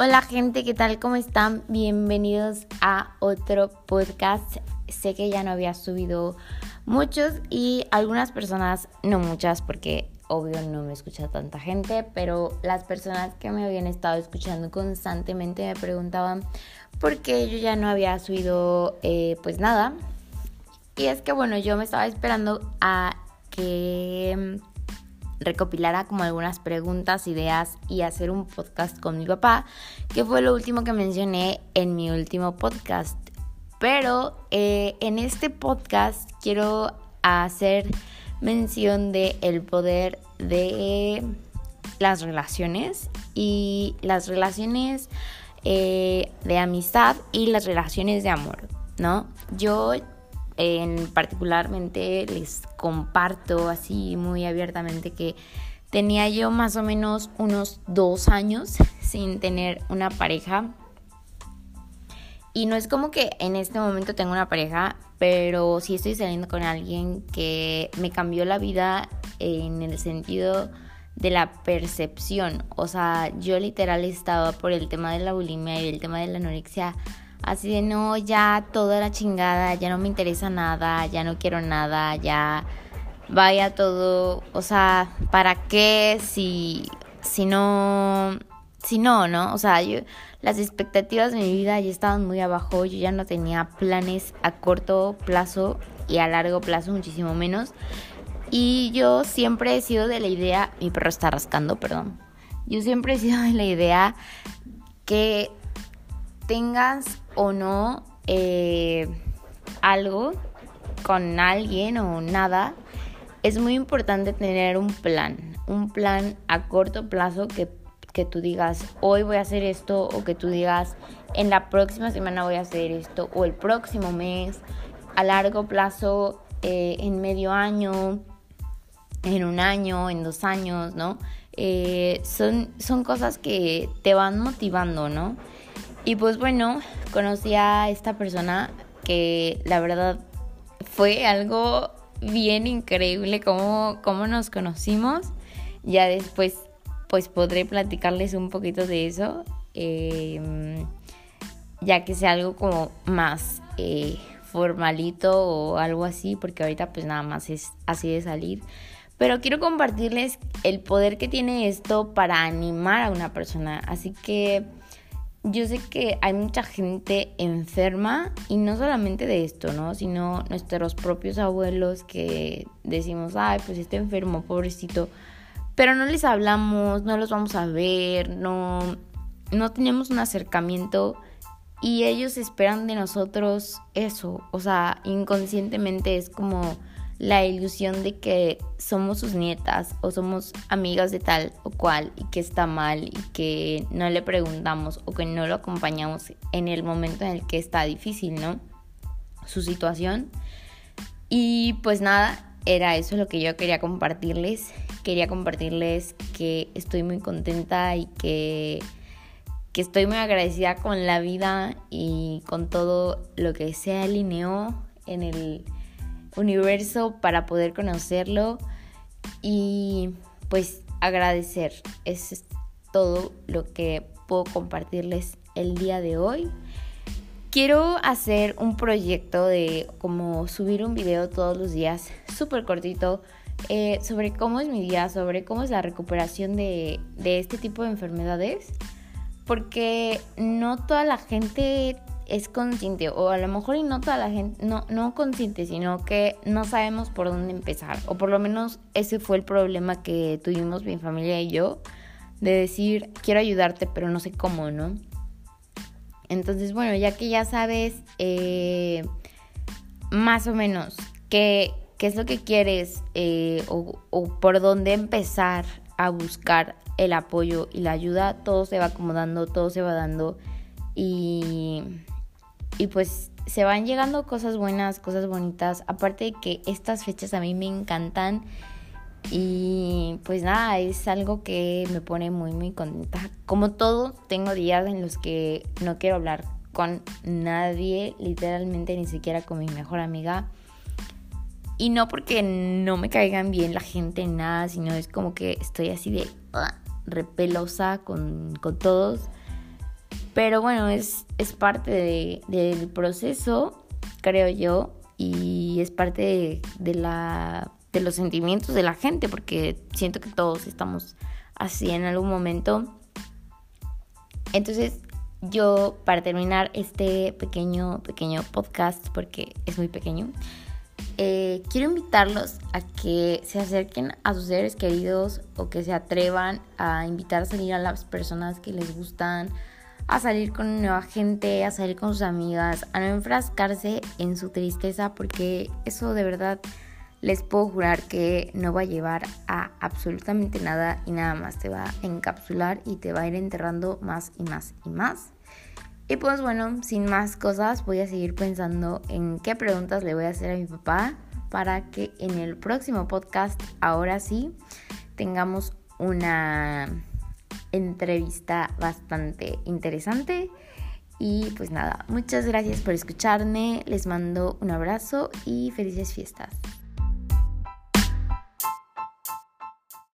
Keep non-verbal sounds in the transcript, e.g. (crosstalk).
Hola gente, ¿qué tal? ¿Cómo están? Bienvenidos a otro podcast. Sé que ya no había subido muchos y algunas personas, no muchas porque obvio no me escucha tanta gente, pero las personas que me habían estado escuchando constantemente me preguntaban por qué yo ya no había subido eh, pues nada. Y es que bueno, yo me estaba esperando a que recopilara como algunas preguntas, ideas y hacer un podcast con mi papá, que fue lo último que mencioné en mi último podcast. Pero eh, en este podcast quiero hacer mención de el poder de las relaciones y las relaciones eh, de amistad y las relaciones de amor, ¿no? Yo en particularmente les comparto así muy abiertamente que tenía yo más o menos unos dos años (laughs) sin tener una pareja. Y no es como que en este momento tengo una pareja, pero sí estoy saliendo con alguien que me cambió la vida en el sentido de la percepción. O sea, yo literal estaba por el tema de la bulimia y el tema de la anorexia Así de no, ya toda la chingada, ya no me interesa nada, ya no quiero nada, ya vaya todo, o sea, ¿para qué si si no si no, no? O sea, yo las expectativas de mi vida ya estaban muy abajo, yo ya no tenía planes a corto plazo y a largo plazo muchísimo menos. Y yo siempre he sido de la idea, mi perro está rascando, perdón. Yo siempre he sido de la idea que tengas o no eh, algo con alguien o nada, es muy importante tener un plan, un plan a corto plazo que, que tú digas, hoy voy a hacer esto, o que tú digas, en la próxima semana voy a hacer esto, o el próximo mes, a largo plazo, eh, en medio año, en un año, en dos años, ¿no? Eh, son, son cosas que te van motivando, ¿no? Y pues bueno, conocí a esta persona que la verdad fue algo bien increíble cómo, cómo nos conocimos. Ya después pues podré platicarles un poquito de eso. Em, ya que sea algo como más eh, formalito o algo así, porque ahorita pues nada más es así de salir. Pero quiero compartirles el poder que tiene esto para animar a una persona. Así que yo sé que hay mucha gente enferma y no solamente de esto, ¿no? Sino nuestros propios abuelos que decimos, ay, pues está enfermo, pobrecito. Pero no les hablamos, no los vamos a ver, no, no tenemos un acercamiento y ellos esperan de nosotros eso. O sea, inconscientemente es como la ilusión de que somos sus nietas o somos amigas de tal o cual y que está mal y que no le preguntamos o que no lo acompañamos en el momento en el que está difícil, ¿no? Su situación. Y pues nada, era eso lo que yo quería compartirles. Quería compartirles que estoy muy contenta y que, que estoy muy agradecida con la vida y con todo lo que se alineó en el universo para poder conocerlo y pues agradecer. es todo lo que puedo compartirles el día de hoy. Quiero hacer un proyecto de como subir un video todos los días, súper cortito, eh, sobre cómo es mi día, sobre cómo es la recuperación de, de este tipo de enfermedades. Porque no toda la gente es consciente, o a lo mejor y no toda la gente, no, no consciente, sino que no sabemos por dónde empezar, o por lo menos ese fue el problema que tuvimos mi familia y yo, de decir, quiero ayudarte, pero no sé cómo, ¿no? Entonces, bueno, ya que ya sabes eh, más o menos qué, qué, es lo que quieres eh, o, o por dónde empezar a buscar el apoyo y la ayuda, todo se va acomodando, todo se va dando y y pues se van llegando cosas buenas, cosas bonitas. Aparte de que estas fechas a mí me encantan. Y pues nada, es algo que me pone muy, muy contenta. Como todo, tengo días en los que no quiero hablar con nadie, literalmente ni siquiera con mi mejor amiga. Y no porque no me caigan bien la gente, nada, sino es como que estoy así de uh, repelosa con, con todos. Pero bueno, es, es parte del proceso, creo yo, y es parte de, la, de los sentimientos de la gente, porque siento que todos estamos así en algún momento. Entonces, yo para terminar este pequeño, pequeño podcast, porque es muy pequeño, eh, quiero invitarlos a que se acerquen a sus seres queridos o que se atrevan a invitar a salir a las personas que les gustan, a salir con nueva gente, a salir con sus amigas, a no enfrascarse en su tristeza porque eso de verdad les puedo jurar que no va a llevar a absolutamente nada y nada más te va a encapsular y te va a ir enterrando más y más y más. Y pues bueno, sin más cosas, voy a seguir pensando en qué preguntas le voy a hacer a mi papá para que en el próximo podcast, ahora sí, tengamos una entrevista bastante interesante. Y pues nada, muchas gracias por escucharme, les mando un abrazo y felices fiestas.